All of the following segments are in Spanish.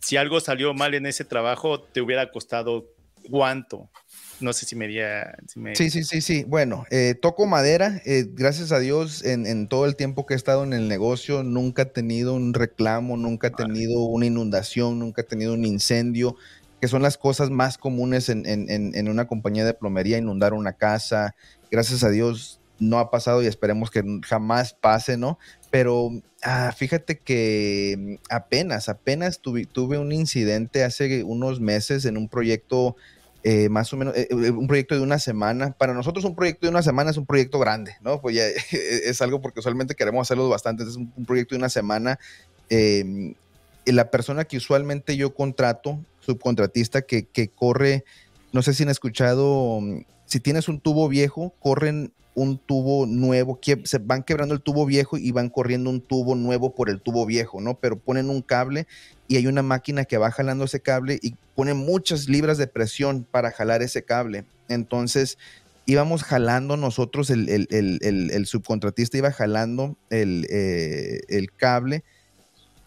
si algo salió mal en ese trabajo, te hubiera costado cuánto. No sé si me, diría, Sí, sí, sí, sí. Bueno, eh, toco madera. Eh, gracias a Dios, en, todo el tiempo que he estado en el negocio, nunca he tenido un reclamo, nunca he tenido una inundación, nunca he tenido un incendio, que son las cosas más comunes en, en una compañía de plomería, inundar una casa. Gracias a Dios, no ha pasado y esperemos que jamás pase, ¿no? Pero ah, fíjate que mm, apenas, apenas tuve, tuve, un incidente hace unos meses en un proyecto eh, más o menos, eh, eh, un proyecto de una semana. Para nosotros un proyecto de una semana es un proyecto grande, ¿no? Pues ya es algo porque usualmente queremos hacerlo bastante, es un, proyecto de una semana. Em, la persona que usualmente yo contrato, subcontratista, que, que corre, no sé si han escuchado, mm, si tienes un tubo viejo, corren un tubo nuevo, que se van quebrando el tubo viejo y van corriendo un tubo nuevo por el tubo viejo, ¿no? Pero ponen un cable y hay una máquina que va jalando ese cable y pone muchas libras de presión para jalar ese cable. Entonces íbamos jalando nosotros, el, subcontratista iba jalando eh, el, cable,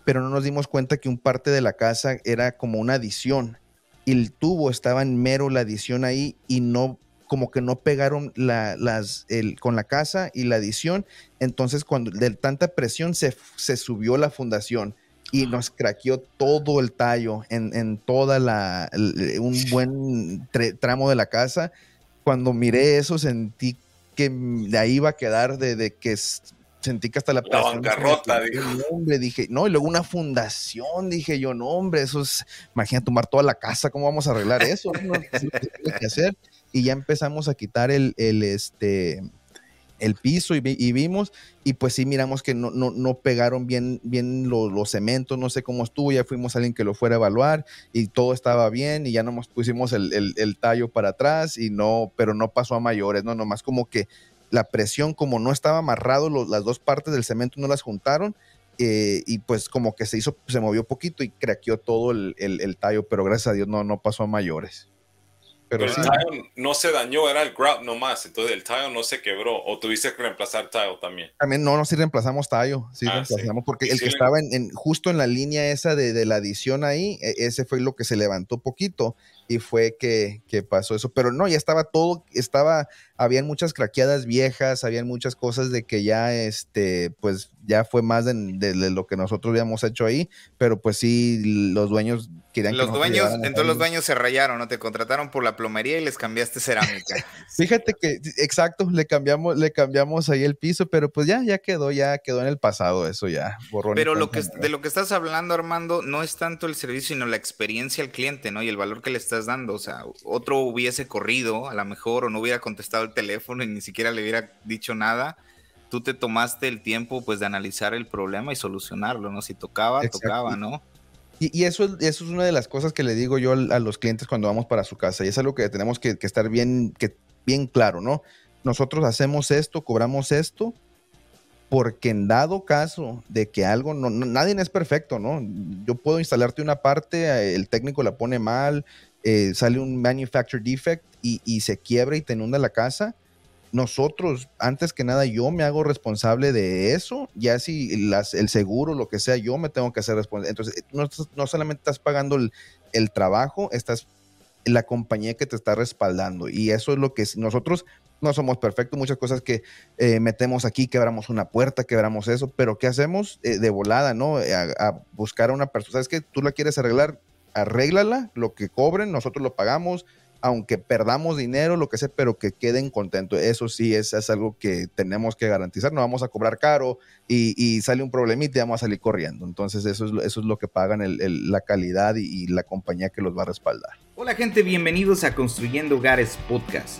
pero no nos dimos cuenta que un parte de la casa era como una adición. Y el tubo estaba en mero la adición ahí y no como que no pegaron las, el, con la casa y la adición. Entonces, cuando de tanta presión se, se subió la fundación y nos craqueó todo el tallo en, en toda la, un buen tramo de la casa. Cuando miré eso, sentí que de ahí iba a quedar, de, que sentí que hasta la, la bancarrota, Hombre, dije, no, y luego una fundación, dije yo, no, hombre, eso es, imagina tomar toda la casa, ¿cómo vamos a arreglar eso? No, que hacer y ya empezamos a quitar el, el este, el piso y, vimos, y pues sí miramos que no, no, no pegaron bien, bien los, cementos, no sé cómo estuvo, ya fuimos a alguien que lo fuera a evaluar y todo estaba bien y ya nos pusimos el, el, tallo para atrás y no, pero no pasó a mayores, no, nomás como que la presión, como no estaba amarrado, las dos partes del cemento no las juntaron, eh, y pues como que se hizo, se movió poquito y craqueó todo el, el, tallo, pero gracias a Dios no, no pasó a mayores. Pero, el tile no se dañó, era el grout nomás. Entonces el tile no se quebró. ¿O tuviste que reemplazar tile también? También no, no, sí reemplazamos tile. Sí, ah, reemplazamos porque el que estaba en, justo en la línea esa de, de, la adición ahí, e, ese fue lo que se levantó poquito y fue que, que, pasó eso. Pero no, ya estaba todo, estaba, habían muchas craqueadas viejas, habían muchas cosas de que ya, este, pues ya fue más de, lo que nosotros habíamos hecho ahí, pero pues sí, los dueños querían los dueños, entonces los dueños se rayaron, ¿no? Te contrataron por la plomería y les cambiaste cerámica. Fíjate que, exacto, le cambiamos, le cambiamos ahí el piso, pero pues ya, ya quedó, ya quedó en el pasado eso ya, Pero lo que, de lo que estás hablando, Armando, no es tanto el servicio, sino la experiencia al cliente, ¿no? Y el valor que le estás dando. O sea, otro hubiese corrido, a lo mejor, o no hubiera contestado el teléfono y ni siquiera le hubiera dicho nada. Tú te tomaste el tiempo, pues, de analizar el problema y solucionarlo, ¿no? Si tocaba, tocaba, ¿no? Y, eso, eso es una de las cosas que le digo yo a los clientes cuando vamos para su casa. Y es algo que tenemos que, estar bien, que, bien claro, ¿no? Nosotros hacemos esto, cobramos esto, porque en dado caso de que algo, no, nadie es perfecto, ¿no? Yo puedo instalarte una parte, el técnico la pone mal, eh, sale un manufacturer defect y, se quiebra y te inunda la casa, nosotros, antes que nada, yo me hago responsable de eso, ya si las, el seguro, lo que sea, yo me tengo que hacer responsable. Entonces, no, no solamente estás pagando el, trabajo, estás la compañía que te está respaldando. Y eso es lo que nosotros no somos perfectos, muchas cosas que eh, metemos aquí, quebramos una puerta, quebramos eso, pero ¿qué hacemos eh, de volada, no? A, a, buscar a una persona, ¿sabes que Tú la quieres arreglar, arréglala, lo que cobren, nosotros lo pagamos, aunque perdamos dinero, lo que sea, pero que queden contentos. Eso sí es, es algo que tenemos que garantizar. No vamos a cobrar caro y, sale un problemita y vamos a salir corriendo. Entonces eso es, eso es lo que pagan la calidad y, y la compañía que los va a respaldar. Hola gente, bienvenidos a Construyendo Hogares Podcast.